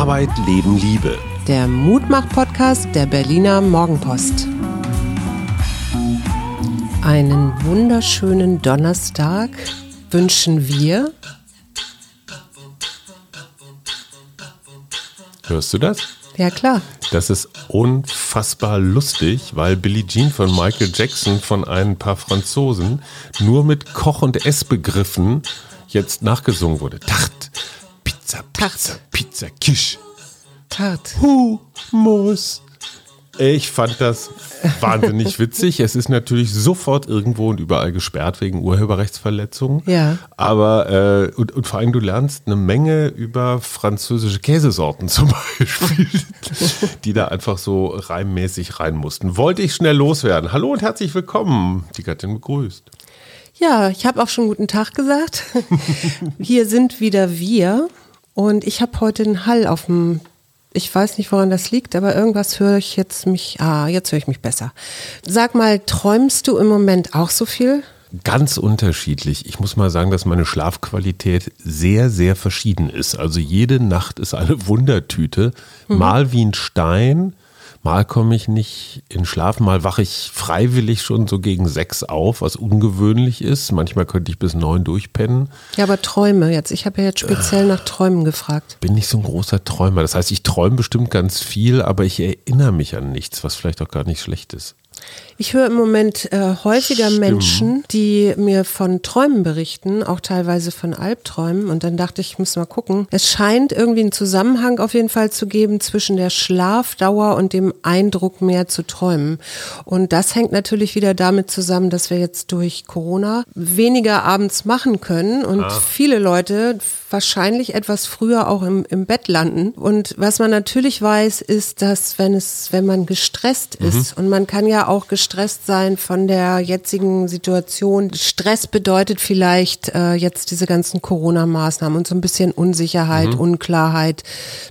Arbeit, Leben, Liebe. Der Mutmach-Podcast der Berliner Morgenpost. Einen wunderschönen Donnerstag wünschen wir. Hörst du das? Ja, klar. Das ist unfassbar lustig, weil Billie Jean von Michael Jackson von ein paar Franzosen nur mit Koch- und Essbegriffen jetzt nachgesungen wurde. Tart, Pizza, Pizza, Pizza, Kisch. Tart. Humus. Ich fand das wahnsinnig witzig. Es ist natürlich sofort irgendwo und überall gesperrt wegen Urheberrechtsverletzungen. Ja. Aber äh, und, und vor allem du lernst eine Menge über französische Käsesorten zum Beispiel, die da einfach so reimmäßig rein mussten. Wollte ich schnell loswerden. Hallo und herzlich willkommen. Die Gattin begrüßt. Ja, ich habe auch schon guten Tag gesagt. Hier sind wieder wir und ich habe heute einen Hall auf dem ich weiß nicht, woran das liegt, aber irgendwas höre ich jetzt mich, ah, jetzt höre ich mich besser. Sag mal, träumst du im Moment auch so viel? Ganz unterschiedlich. Ich muss mal sagen, dass meine Schlafqualität sehr, sehr verschieden ist. Also jede Nacht ist eine Wundertüte. Mhm. Mal wie ein Stein, Mal komme ich nicht in Schlaf, mal wache ich freiwillig schon so gegen sechs auf, was ungewöhnlich ist. Manchmal könnte ich bis neun durchpennen. Ja, aber Träume jetzt. Ich habe ja jetzt speziell nach Träumen gefragt. Bin nicht so ein großer Träumer. Das heißt, ich träume bestimmt ganz viel, aber ich erinnere mich an nichts, was vielleicht auch gar nicht schlecht ist. Ich höre im Moment äh, häufiger Stimmt. Menschen, die mir von Träumen berichten, auch teilweise von Albträumen. Und dann dachte ich, ich muss mal gucken. Es scheint irgendwie einen Zusammenhang auf jeden Fall zu geben zwischen der Schlafdauer und dem Eindruck, mehr zu träumen. Und das hängt natürlich wieder damit zusammen, dass wir jetzt durch Corona weniger abends machen können und ah. viele Leute wahrscheinlich etwas früher auch im, im Bett landen. Und was man natürlich weiß, ist, dass wenn es, wenn man gestresst mhm. ist und man kann ja auch gestresst sein von der jetzigen Situation. Stress bedeutet vielleicht äh, jetzt diese ganzen Corona-Maßnahmen und so ein bisschen Unsicherheit, mhm. Unklarheit,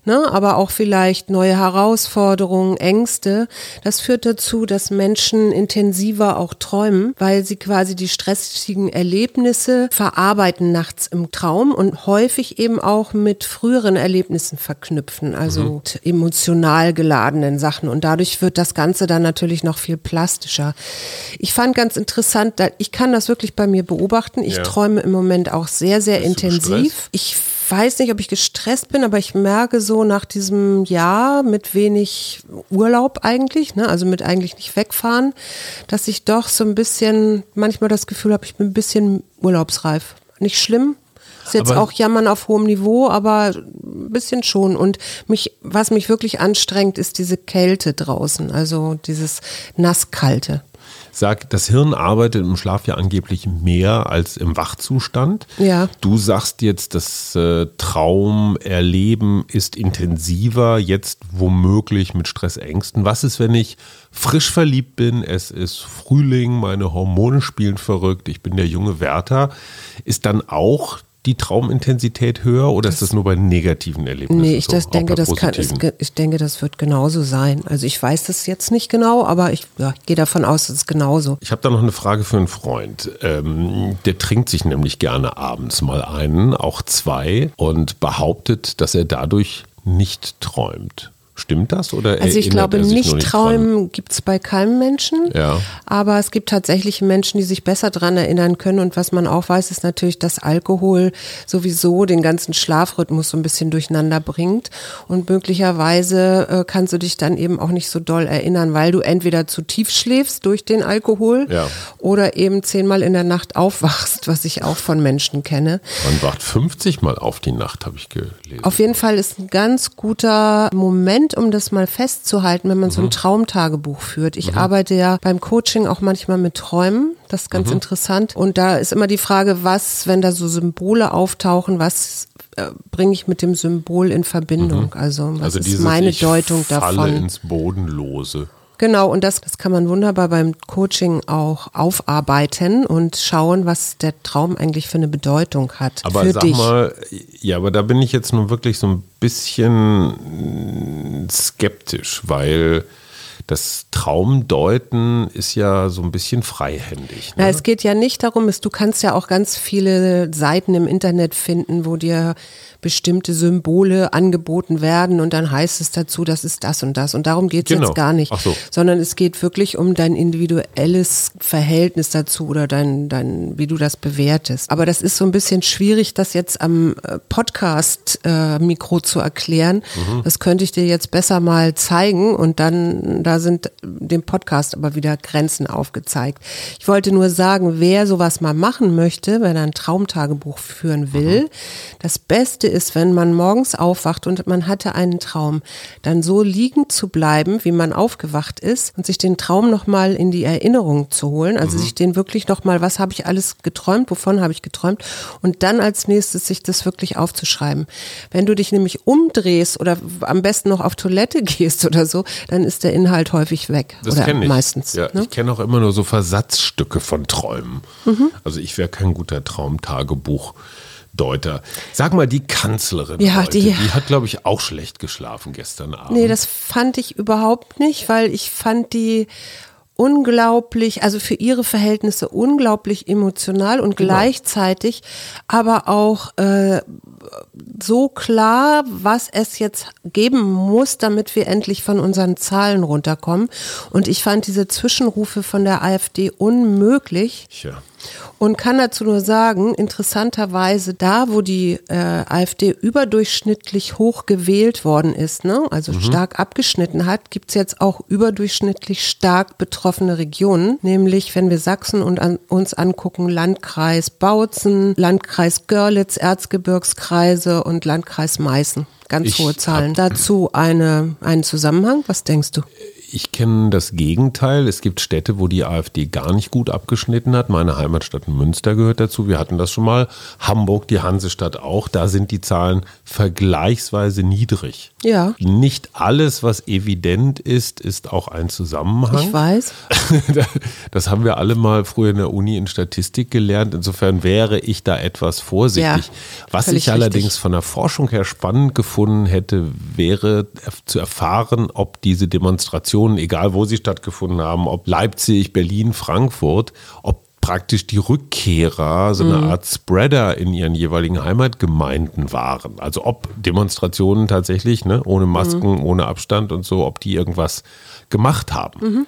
ne? aber auch vielleicht neue Herausforderungen, Ängste. Das führt dazu, dass Menschen intensiver auch träumen, weil sie quasi die stressigen Erlebnisse verarbeiten nachts im Traum und häufig eben auch mit früheren Erlebnissen verknüpfen, also mhm. emotional geladenen Sachen. Und dadurch wird das Ganze dann natürlich noch viel plastischer. Ich fand ganz interessant, ich kann das wirklich bei mir beobachten. Ich ja. träume im Moment auch sehr, sehr Bist intensiv. Ich weiß nicht, ob ich gestresst bin, aber ich merke so nach diesem Jahr mit wenig Urlaub eigentlich, ne, also mit eigentlich nicht wegfahren, dass ich doch so ein bisschen manchmal das Gefühl habe, ich bin ein bisschen urlaubsreif. Nicht schlimm, ist jetzt aber auch Jammern auf hohem Niveau, aber ein bisschen schon. Und mich, was mich wirklich anstrengt, ist diese Kälte draußen, also dieses Nasskalte. Sag, das Hirn arbeitet im Schlaf ja angeblich mehr als im Wachzustand. Ja. Du sagst jetzt, das äh, Traumerleben ist intensiver, jetzt womöglich mit Stressängsten. Was ist, wenn ich frisch verliebt bin? Es ist Frühling, meine Hormone spielen verrückt, ich bin der junge Wärter. Ist dann auch die Traumintensität höher oder ist das nur bei negativen Erlebnissen? Nee, ich so, denke, das kann, ist, ich denke, das wird genauso sein. Also ich weiß das jetzt nicht genau, aber ich ja, gehe davon aus, dass es genauso. Ich habe da noch eine Frage für einen Freund. Ähm, der trinkt sich nämlich gerne abends mal einen, auch zwei, und behauptet, dass er dadurch nicht träumt. Stimmt das? Oder also ich glaube, nicht, nicht träumen gibt es bei keinem Menschen. Ja. Aber es gibt tatsächlich Menschen, die sich besser daran erinnern können. Und was man auch weiß, ist natürlich, dass Alkohol sowieso den ganzen Schlafrhythmus so ein bisschen durcheinander bringt. Und möglicherweise äh, kannst du dich dann eben auch nicht so doll erinnern, weil du entweder zu tief schläfst durch den Alkohol ja. oder eben zehnmal in der Nacht aufwachst, was ich auch von Menschen kenne. Man wacht 50 Mal auf die Nacht, habe ich gelesen. Auf jeden Fall ist ein ganz guter Moment, Moment, um das mal festzuhalten, wenn man mhm. so ein mhm. Traumtagebuch führt. Ich mhm. arbeite ja beim Coaching auch manchmal mit Träumen. Das ist ganz mhm. interessant. Und da ist immer die Frage, was, wenn da so Symbole auftauchen, was äh, bringe ich mit dem Symbol in Verbindung? Mhm. Also was also ist meine Deutung davon? Falle ins Bodenlose. Genau, und das, das kann man wunderbar beim Coaching auch aufarbeiten und schauen, was der Traum eigentlich für eine Bedeutung hat. Aber für sag dich. mal, ja, aber da bin ich jetzt nur wirklich so ein bisschen skeptisch, weil das Traumdeuten ist ja so ein bisschen freihändig. Ne? Na, es geht ja nicht darum, es, du kannst ja auch ganz viele Seiten im Internet finden, wo dir bestimmte Symbole angeboten werden und dann heißt es dazu, das ist das und das. Und darum geht es genau. jetzt gar nicht. So. Sondern es geht wirklich um dein individuelles Verhältnis dazu oder dein, dein, wie du das bewertest. Aber das ist so ein bisschen schwierig, das jetzt am äh, Podcast-Mikro äh, zu erklären. Mhm. Das könnte ich dir jetzt besser mal zeigen und dann, da sind dem Podcast aber wieder Grenzen aufgezeigt. Ich wollte nur sagen, wer sowas mal machen möchte, wenn er ein Traumtagebuch führen will, mhm. das Beste ist, wenn man morgens aufwacht und man hatte einen Traum, dann so liegen zu bleiben, wie man aufgewacht ist und sich den Traum nochmal in die Erinnerung zu holen, also mhm. sich den wirklich nochmal, was habe ich alles geträumt, wovon habe ich geträumt und dann als nächstes sich das wirklich aufzuschreiben. Wenn du dich nämlich umdrehst oder am besten noch auf Toilette gehst oder so, dann ist der Inhalt häufig weg. Das kenne ich. Meistens. Ja, ne? Ich kenne auch immer nur so Versatzstücke von Träumen. Mhm. Also ich wäre kein guter Traumtagebuch. Deuter. Sag mal, die Kanzlerin ja, heute, die, die hat, glaube ich, auch schlecht geschlafen gestern Abend. Nee, das fand ich überhaupt nicht, weil ich fand die unglaublich, also für ihre Verhältnisse unglaublich emotional und genau. gleichzeitig aber auch äh, so klar, was es jetzt geben muss, damit wir endlich von unseren Zahlen runterkommen. Und ich fand diese Zwischenrufe von der AfD unmöglich. Ja und kann dazu nur sagen, interessanterweise da, wo die äh, AfD überdurchschnittlich hoch gewählt worden ist, ne, also mhm. stark abgeschnitten hat, gibt's jetzt auch überdurchschnittlich stark betroffene Regionen, nämlich wenn wir Sachsen und an, uns angucken, Landkreis Bautzen, Landkreis Görlitz, Erzgebirgskreise und Landkreis Meißen. Ganz ich hohe Zahlen. Dazu eine, einen Zusammenhang. Was denkst du? Ich kenne das Gegenteil. Es gibt Städte, wo die AfD gar nicht gut abgeschnitten hat. Meine Heimatstadt Münster gehört dazu. Wir hatten das schon mal. Hamburg, die Hansestadt auch. Da sind die Zahlen vergleichsweise niedrig. Ja. Nicht alles, was evident ist, ist auch ein Zusammenhang. Ich weiß. Das haben wir alle mal früher in der Uni in Statistik gelernt. Insofern wäre ich da etwas vorsichtig. Ja, was ich allerdings richtig. von der Forschung her spannend gefunden hätte, wäre zu erfahren, ob diese Demonstration Demonstrationen, egal wo sie stattgefunden haben, ob Leipzig, Berlin, Frankfurt, ob praktisch die Rückkehrer so eine mhm. Art Spreader in ihren jeweiligen Heimatgemeinden waren. Also ob Demonstrationen tatsächlich, ne, ohne Masken, mhm. ohne Abstand und so, ob die irgendwas gemacht haben. Mhm.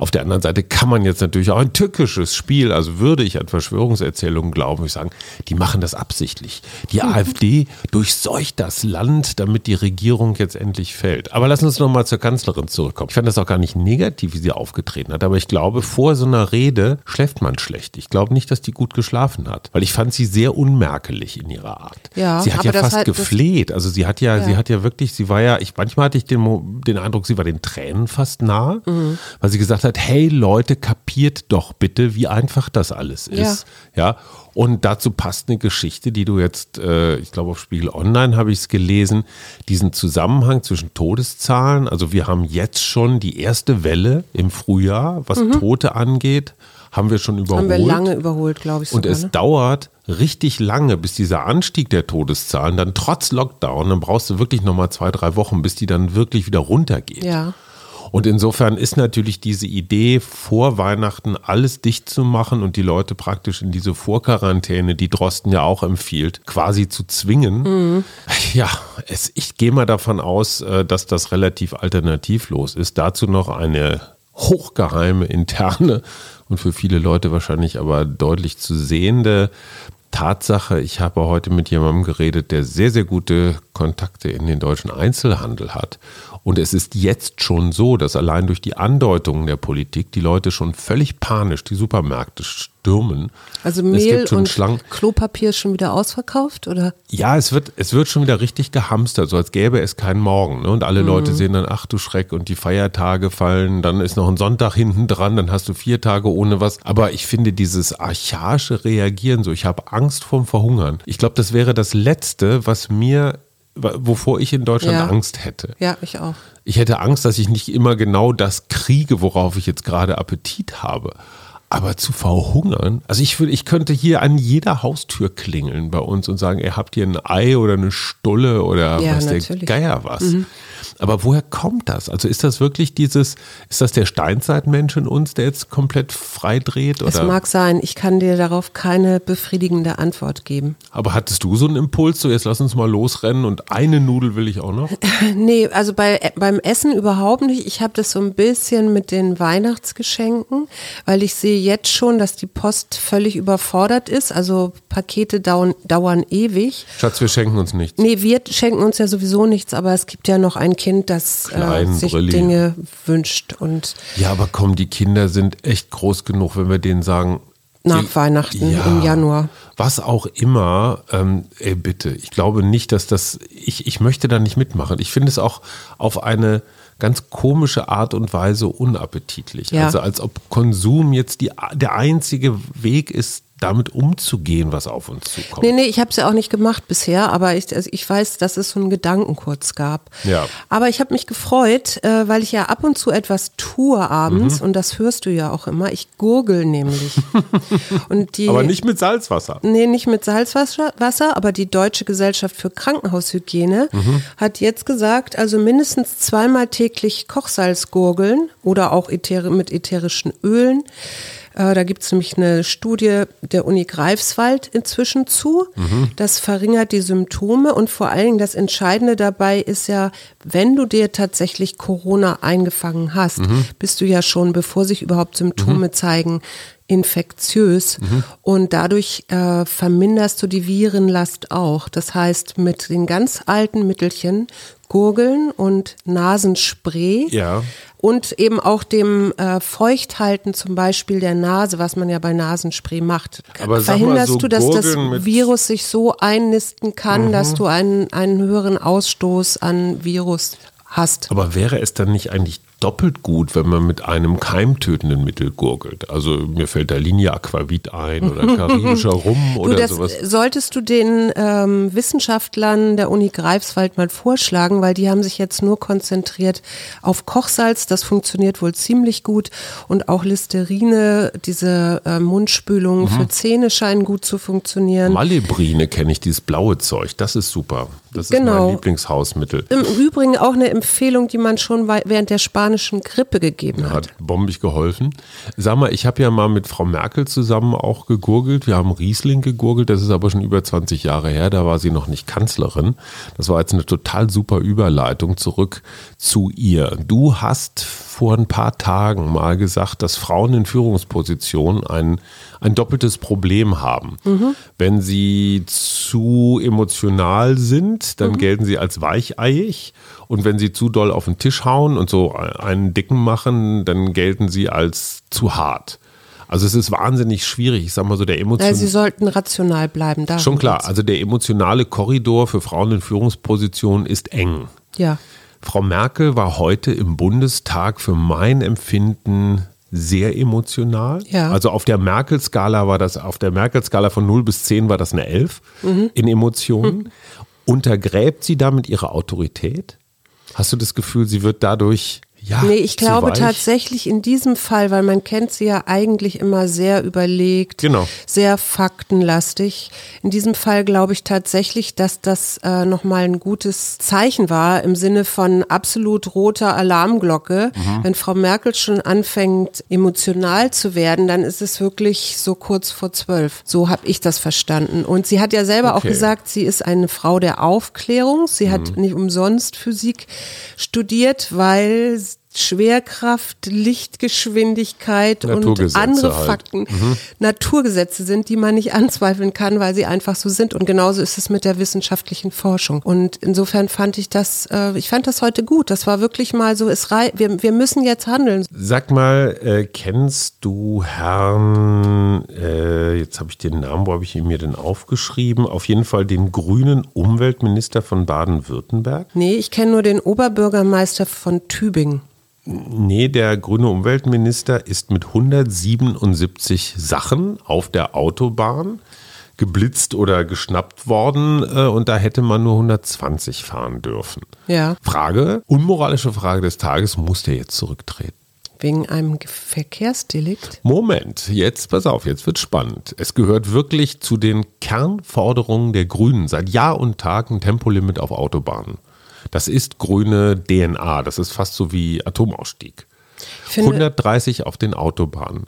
Auf der anderen Seite kann man jetzt natürlich auch ein tückisches Spiel, also würde ich an Verschwörungserzählungen glauben, ich sagen, die machen das absichtlich. Die mhm. AfD durchseucht das Land, damit die Regierung jetzt endlich fällt. Aber lass uns nochmal zur Kanzlerin zurückkommen. Ich fand das auch gar nicht negativ, wie sie aufgetreten hat, aber ich glaube, vor so einer Rede schläft man schlecht. Ich glaube nicht, dass die gut geschlafen hat, weil ich fand sie sehr unmerklich in ihrer Art. Ja, sie hat ja fast halt gefleht. Also sie hat ja, ja, sie hat ja wirklich, sie war ja, ich manchmal hatte ich den, den Eindruck, sie war den Tränen fast nah, mhm. weil sie gesagt hat, hat, hey Leute, kapiert doch bitte, wie einfach das alles ist. Ja. ja? Und dazu passt eine Geschichte, die du jetzt, äh, ich glaube auf Spiegel Online habe ich es gelesen, diesen Zusammenhang zwischen Todeszahlen. Also wir haben jetzt schon die erste Welle im Frühjahr, was mhm. Tote angeht, haben wir schon überholt. Haben wir lange überholt, glaube ich. Sogar, Und es ne? dauert richtig lange, bis dieser Anstieg der Todeszahlen dann trotz Lockdown, dann brauchst du wirklich nochmal zwei, drei Wochen, bis die dann wirklich wieder runtergeht. Ja. Und insofern ist natürlich diese Idee, vor Weihnachten alles dicht zu machen und die Leute praktisch in diese Vorquarantäne, die Drosten ja auch empfiehlt, quasi zu zwingen. Mhm. Ja, es, ich gehe mal davon aus, äh, dass das relativ alternativlos ist. Dazu noch eine hochgeheime interne und für viele Leute wahrscheinlich aber deutlich zu sehende Tatsache, ich habe heute mit jemandem geredet, der sehr, sehr gute Kontakte in den deutschen Einzelhandel hat. Und es ist jetzt schon so, dass allein durch die Andeutungen der Politik die Leute schon völlig panisch die Supermärkte stürmen. Also Mehl und Schlangen. Klopapier ist schon wieder ausverkauft, oder? Ja, es wird, es wird schon wieder richtig gehamstert, so als gäbe es keinen Morgen. Ne? Und alle mhm. Leute sehen dann, ach du Schreck, und die Feiertage fallen, dann ist noch ein Sonntag hinten dran, dann hast du vier Tage ohne was. Aber ich finde dieses archaische Reagieren so, ich habe Angst vorm Verhungern. Ich glaube, das wäre das Letzte, was mir wovor ich in Deutschland ja. Angst hätte. Ja, ich auch. Ich hätte Angst, dass ich nicht immer genau das kriege, worauf ich jetzt gerade Appetit habe. Aber zu verhungern, also ich, will, ich könnte hier an jeder Haustür klingeln bei uns und sagen, ihr habt hier ein Ei oder eine Stulle oder ja, was natürlich. der Geier was. Mhm. Aber woher kommt das? Also ist das wirklich dieses, ist das der Steinzeitmensch in uns, der jetzt komplett frei dreht? Es mag sein, ich kann dir darauf keine befriedigende Antwort geben. Aber hattest du so einen Impuls, so jetzt lass uns mal losrennen und eine Nudel will ich auch noch? nee, also bei, beim Essen überhaupt nicht. Ich habe das so ein bisschen mit den Weihnachtsgeschenken, weil ich sehe jetzt schon, dass die Post völlig überfordert ist. Also Pakete dauern, dauern ewig. Schatz, wir schenken uns nichts. Nee, wir schenken uns ja sowieso nichts, aber es gibt ja noch ein Kind, das äh, sich Brilli. Dinge wünscht. Und ja, aber komm, die Kinder sind echt groß genug, wenn wir denen sagen, nach die, Weihnachten ja, im Januar. Was auch immer, ähm, ey, bitte. Ich glaube nicht, dass das, ich, ich möchte da nicht mitmachen. Ich finde es auch auf eine ganz komische Art und Weise unappetitlich. Ja. Also als ob Konsum jetzt die, der einzige Weg ist, damit umzugehen, was auf uns zukommt. Nee, nee, ich habe es ja auch nicht gemacht bisher, aber ich, also ich weiß, dass es so einen Gedanken kurz gab. Ja. Aber ich habe mich gefreut, äh, weil ich ja ab und zu etwas tue abends mhm. und das hörst du ja auch immer. Ich gurgel nämlich. und die, aber nicht mit Salzwasser. Nee, nicht mit Salzwasser, Wasser, aber die Deutsche Gesellschaft für Krankenhaushygiene mhm. hat jetzt gesagt, also mindestens zweimal täglich Kochsalz gurgeln oder auch äther mit ätherischen Ölen. Äh, da gibt es nämlich eine Studie der Uni Greifswald inzwischen zu. Mhm. Das verringert die Symptome und vor allen Dingen das Entscheidende dabei ist ja, wenn du dir tatsächlich Corona eingefangen hast, mhm. bist du ja schon, bevor sich überhaupt Symptome mhm. zeigen, infektiös mhm. und dadurch äh, verminderst du die Virenlast auch. Das heißt, mit den ganz alten Mittelchen, Gurgeln und Nasenspray ja. und eben auch dem äh, Feuchthalten zum Beispiel der Nase, was man ja bei Nasenspray macht, Aber verhinderst so, du, dass das Virus sich so einnisten kann, mhm. dass du einen, einen höheren Ausstoß an Virus hast. Aber wäre es dann nicht eigentlich doppelt gut, wenn man mit einem keimtötenden Mittel gurgelt. Also mir fällt da Linie Aquavit ein oder karibischer Rum oder du, das sowas. Solltest du den ähm, Wissenschaftlern der Uni Greifswald mal vorschlagen, weil die haben sich jetzt nur konzentriert auf Kochsalz. Das funktioniert wohl ziemlich gut und auch Listerine, diese äh, Mundspülungen mhm. für Zähne scheinen gut zu funktionieren. Malebrine kenne ich, dieses blaue Zeug. Das ist super. Das ist genau. mein Lieblingshausmittel. Im Übrigen auch eine Empfehlung, die man schon während der spanischen Grippe gegeben hat. Hat bombig geholfen. Sag mal, ich habe ja mal mit Frau Merkel zusammen auch gegurgelt. Wir haben Riesling gegurgelt. Das ist aber schon über 20 Jahre her. Da war sie noch nicht Kanzlerin. Das war jetzt eine total super Überleitung zurück zu ihr. Du hast vor ein paar Tagen mal gesagt, dass Frauen in Führungspositionen ein, ein doppeltes Problem haben. Mhm. Wenn sie zu emotional sind, dann mhm. gelten sie als weicheiig. Und wenn sie zu doll auf den Tisch hauen und so einen dicken machen, dann gelten sie als zu hart. Also es ist wahnsinnig schwierig. Ich sag mal so, der emotionale. Sie sollten rational bleiben. Schon klar. Also der emotionale Korridor für Frauen in Führungspositionen ist eng. Ja. Frau Merkel war heute im Bundestag für mein Empfinden sehr emotional. Ja. Also auf der Merkel-Skala war das, auf der Merkel-Skala von 0 bis 10 war das eine 11 mhm. in Emotionen. Mhm. Untergräbt sie damit ihre Autorität? Hast du das Gefühl, sie wird dadurch ja, nee, ich glaube tatsächlich in diesem Fall, weil man kennt sie ja eigentlich immer sehr überlegt, genau. sehr faktenlastig. In diesem Fall glaube ich tatsächlich, dass das äh, nochmal ein gutes Zeichen war im Sinne von absolut roter Alarmglocke. Mhm. Wenn Frau Merkel schon anfängt, emotional zu werden, dann ist es wirklich so kurz vor zwölf. So habe ich das verstanden. Und sie hat ja selber okay. auch gesagt, sie ist eine Frau der Aufklärung. Sie mhm. hat nicht umsonst Physik studiert, weil is Schwerkraft, Lichtgeschwindigkeit und andere halt. Fakten mhm. Naturgesetze sind, die man nicht anzweifeln kann, weil sie einfach so sind. Und genauso ist es mit der wissenschaftlichen Forschung. Und insofern fand ich das, äh, ich fand das heute gut. Das war wirklich mal so, es rei wir, wir müssen jetzt handeln. Sag mal, äh, kennst du Herrn, äh, jetzt habe ich den Namen, wo habe ich ihn mir denn aufgeschrieben? Auf jeden Fall den grünen Umweltminister von Baden-Württemberg? Nee, ich kenne nur den Oberbürgermeister von Tübingen. Nee, der grüne Umweltminister ist mit 177 Sachen auf der Autobahn geblitzt oder geschnappt worden äh, und da hätte man nur 120 fahren dürfen. Ja. Frage, unmoralische Frage des Tages, muss der jetzt zurücktreten? Wegen einem Verkehrsdelikt? Moment, jetzt pass auf, jetzt wird spannend. Es gehört wirklich zu den Kernforderungen der Grünen seit Jahr und Tag ein Tempolimit auf Autobahnen. Das ist grüne DNA. Das ist fast so wie Atomausstieg. finde- 130 auf den Autobahnen.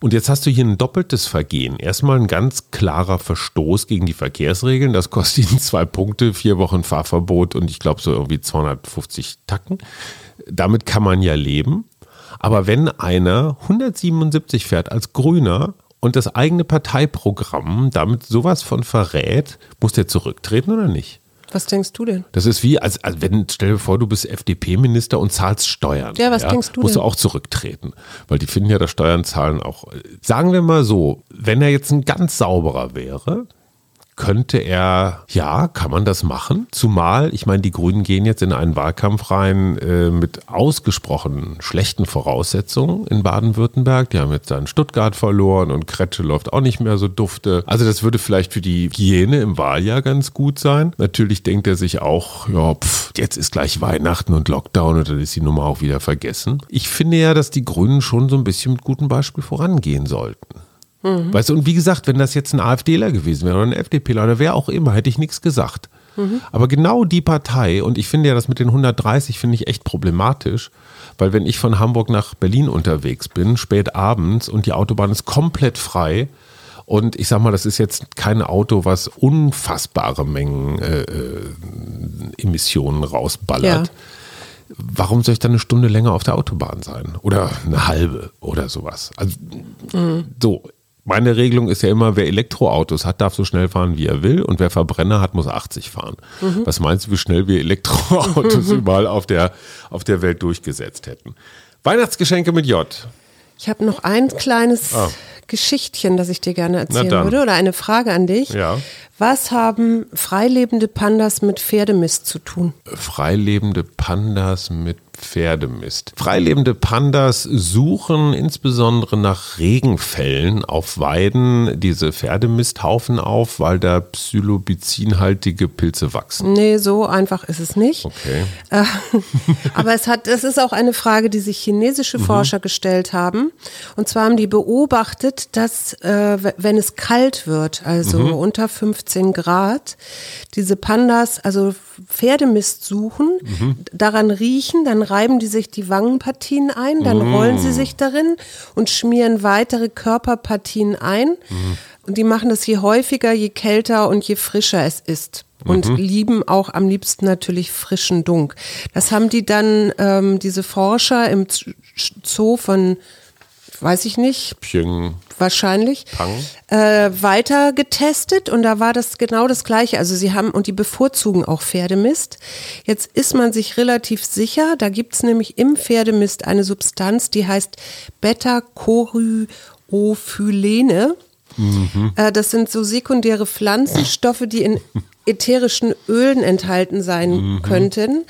Und jetzt hast du hier ein doppeltes Vergehen. Erstmal ein ganz klarer Verstoß gegen die Verkehrsregeln. Das kostet ihn zwei Punkte, vier Wochen Fahrverbot und ich glaube so irgendwie 250 Tacken. Damit kann man ja leben. Aber wenn einer 177 fährt als Grüner und das eigene Parteiprogramm damit sowas von verrät, muss der zurücktreten oder nicht? Was denkst du denn? Das ist wie, als, als wenn, stell dir vor, du bist FDP-Minister und zahlst Steuern. Ja, was denkst du Musst du denn? auch zurücktreten. Weil die finden ja, dass Steuern zahlen auch. Sagen wir mal so, wenn er jetzt ein ganz sauberer wäre, könnte er, ja, kann man das machen? Zumal, ich meine, die Grünen gehen jetzt in einen Wahlkampf rein äh, mit ausgesprochen schlechten Voraussetzungen in Baden-Württemberg. Die haben jetzt da in Stuttgart verloren und Kretsche läuft auch nicht mehr so dufte. Also das würde vielleicht für die Hygiene im Wahljahr ganz gut sein. Natürlich denkt er sich auch, ja, pff, jetzt ist gleich Weihnachten und Lockdown und dann ist die Nummer auch wieder vergessen. Ich finde ja, dass die Grünen schon so ein bisschen mit gutem Beispiel vorangehen sollten. Weißt du, und wie gesagt, wenn das jetzt ein AfDler gewesen wäre oder ein FDPler oder wer auch immer, hätte ich nichts gesagt. Aber genau die Partei, und ich finde ja das mit den 130 finde ich echt problematisch, weil wenn ich von Hamburg nach Berlin unterwegs bin, spät abends und die Autobahn ist komplett frei, und ich sag mal, das ist jetzt kein Auto, was unfassbare Mengen äh, äh, Emissionen rausballert. Ja. Warum soll ich dann eine Stunde länger auf der Autobahn sein? Oder eine halbe oder sowas? Also, so, meine Regelung ist ja immer, wer Elektroautos hat, darf so schnell fahren, wie er will. Und wer Verbrenner hat, muss 80 fahren. Was meinst du, wie schnell wir Elektroautos überall auf der, auf der Welt durchgesetzt hätten? Weihnachtsgeschenke mit J. Ich habe noch ein kleines Ah. Geschichtchen, das ich dir gerne erzählen würde oder eine Frage an dich. Ja. Was haben freilebende Pandas mit Pferdemist zu tun? Freilebende Pandas mit Pferdemist. Freilebende Pandas suchen insbesondere nach Regenfällen auf Weiden diese Pferdemisthaufen auf, weil da psilobizinhaltige Pilze wachsen. Nee, so einfach ist es nicht. Okay. Äh, Aber es hat, es ist auch eine Frage, die sich chinesische Mhm. Forscher gestellt haben. Und zwar haben die beobachtet, dass äh, wenn es kalt wird, also Mhm. unter 15 Grad, diese Pandas also Pferdemist suchen, Mhm. daran riechen, dann reiben die sich die Wangenpartien ein, dann Mhm. rollen sie sich darin und schmieren weitere Körperpartien ein. Mhm. Und die machen das je häufiger, je kälter und je frischer es ist. Und Mhm. lieben auch am liebsten natürlich frischen Dunk. Das haben die dann, ähm, diese Forscher im Zoo von, weiß ich nicht, Pyong. wahrscheinlich, Pang. äh, weiter getestet und da war das genau das Gleiche. Also sie haben, und die bevorzugen auch Pferdemist. Jetzt ist man sich relativ sicher, da gibt es nämlich im Pferdemist eine Substanz, die heißt Beta-Choryophyllene. Äh, das sind so sekundäre Pflanzenstoffe, die in ätherischen Ölen enthalten sein könnten.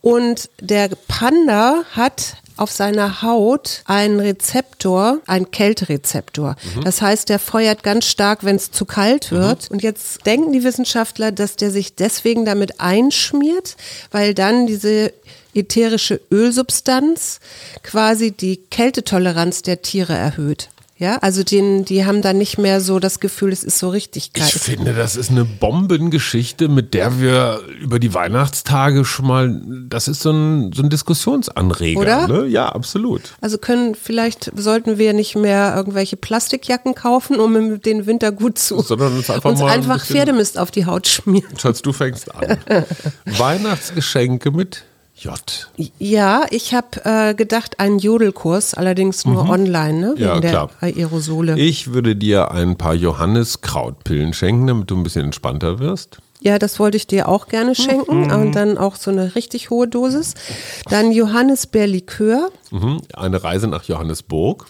Und der Panda hat auf seiner Haut einen Rezeptor, einen Kälterezeptor. Das heißt, der feuert ganz stark, wenn es zu kalt wird. Und jetzt denken die Wissenschaftler, dass der sich deswegen damit einschmiert, weil dann diese ätherische Ölsubstanz quasi die Kältetoleranz der Tiere erhöht. Ja, also den, die haben dann nicht mehr so das Gefühl, es ist so richtig kalt. Ich finde, das ist eine Bombengeschichte, mit der wir über die Weihnachtstage schon mal, das ist so ein, so ein Diskussionsanreger. Oder? Ne? Ja, absolut. Also können, vielleicht sollten wir nicht mehr irgendwelche Plastikjacken kaufen, um den Winter gut zu Sondern uns einfach uns mal ein einfach bisschen- Pferdemist auf die Haut schmieren. Schatz, du fängst an. Weihnachtsgeschenke mit J. Ja, ich habe äh, gedacht, einen Jodelkurs, allerdings nur online, ne? wegen Mhm. Ja, der klar. Aerosole. Ich würde dir ein paar Johanniskrautpillen schenken, damit du ein bisschen entspannter wirst. Ja, das wollte ich dir auch gerne schenken Mhm. und dann auch so eine richtig hohe Dosis. Dann Johannisbeerlikör, Mhm. Eine Reise nach Johannesburg.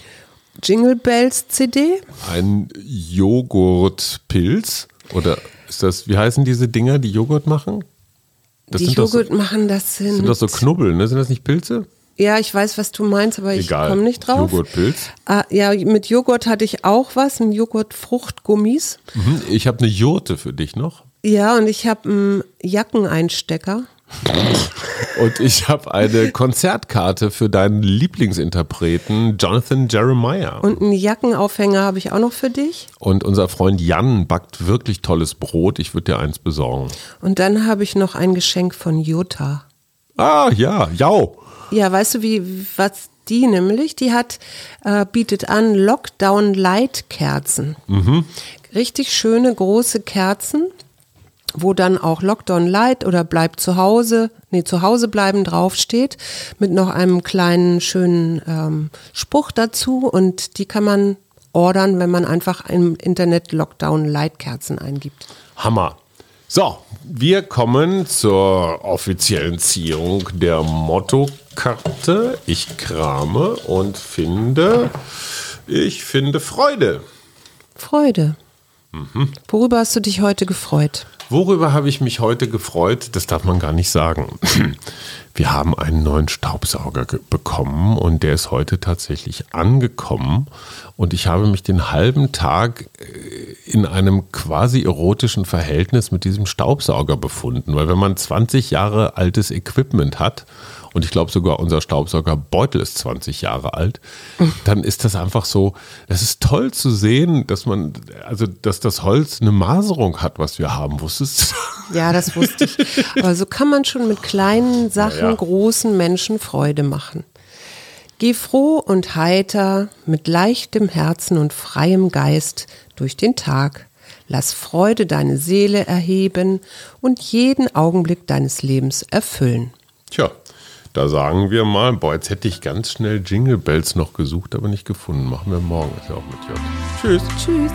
Jingle Bells CD. Ein Joghurtpilz. Oder ist das, wie heißen diese Dinger, die Joghurt machen? Das die sind doch so- Joghurt machen das sind. Sind das so Knubbel, ne? Sind das nicht Pilze? ja, ich weiß, was du meinst, aber ich komme nicht drauf. Joghurtpilz. Ah, ja, mit Joghurt hatte ich auch was, ein Joghurt-Fruchtgummis. Mhm. Ich habe eine Jurte für dich noch. Ja, und ich habe einen Jackeneinstecker. Und ich habe eine Konzertkarte für deinen Lieblingsinterpreten Jonathan Jeremiah. Und einen Jackenaufhänger habe ich auch noch für dich. Und unser Freund Jan backt wirklich tolles Brot. Ich würde dir eins besorgen. Und dann habe ich noch ein Geschenk von Jutta. Ah, ja, jau. Ja, weißt du, wie, was die nämlich? Die hat, äh, bietet an Lockdown Light Kerzen. Mhm. Richtig schöne große Kerzen, wo dann auch Lockdown Light oder bleibt zu Hause, nee, zu Hause bleiben draufsteht, mit noch einem kleinen schönen ähm, Spruch dazu und die kann man ordern, wenn man einfach im Internet Lockdown Light Kerzen eingibt. Hammer. So, wir kommen zur offiziellen Ziehung der Mottokarte. Ich krame und finde, ich finde Freude. Freude. Mhm. Worüber hast du dich heute gefreut? Worüber habe ich mich heute gefreut? Das darf man gar nicht sagen. Wir haben einen neuen Staubsauger bekommen und der ist heute tatsächlich angekommen. Und ich habe mich den halben Tag äh, in einem quasi erotischen Verhältnis mit diesem Staubsauger befunden. Weil wenn man 20 Jahre altes Equipment hat und ich glaube sogar unser Staubsaugerbeutel ist 20 Jahre alt, dann ist das einfach so, es ist toll zu sehen, dass man, also dass das Holz eine Maserung hat, was wir haben. Wusstest du? Ja, das wusste ich. Aber so kann man schon mit kleinen Sachen ja. großen Menschen Freude machen. Geh froh und heiter, mit leichtem Herzen und freiem Geist durch den Tag. Lass Freude deine Seele erheben und jeden Augenblick deines Lebens erfüllen. Tja, da sagen wir mal, boah, jetzt hätte ich ganz schnell Jingle Bells noch gesucht, aber nicht gefunden. Machen wir morgen. Ist ja auch mit J. Tschüss. Tschüss.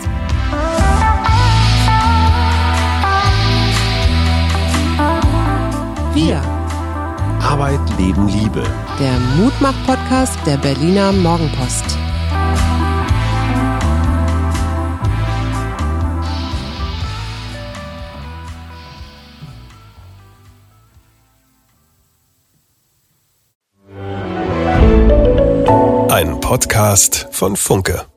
Wir. Arbeit, Leben, Liebe. Der Mutmach-Podcast der Berliner Morgenpost. Podcast von Funke.